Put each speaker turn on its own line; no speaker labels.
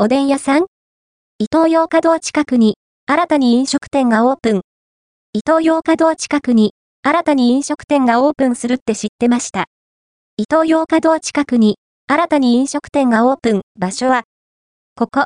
おでん屋さん？伊東洋華堂近くに、新たに飲食店がオープン。伊東洋華堂近くに、新たに飲食店がオープンするって知ってました。伊東洋華堂近くに、新たに飲食店がオープン、場所は、ここ、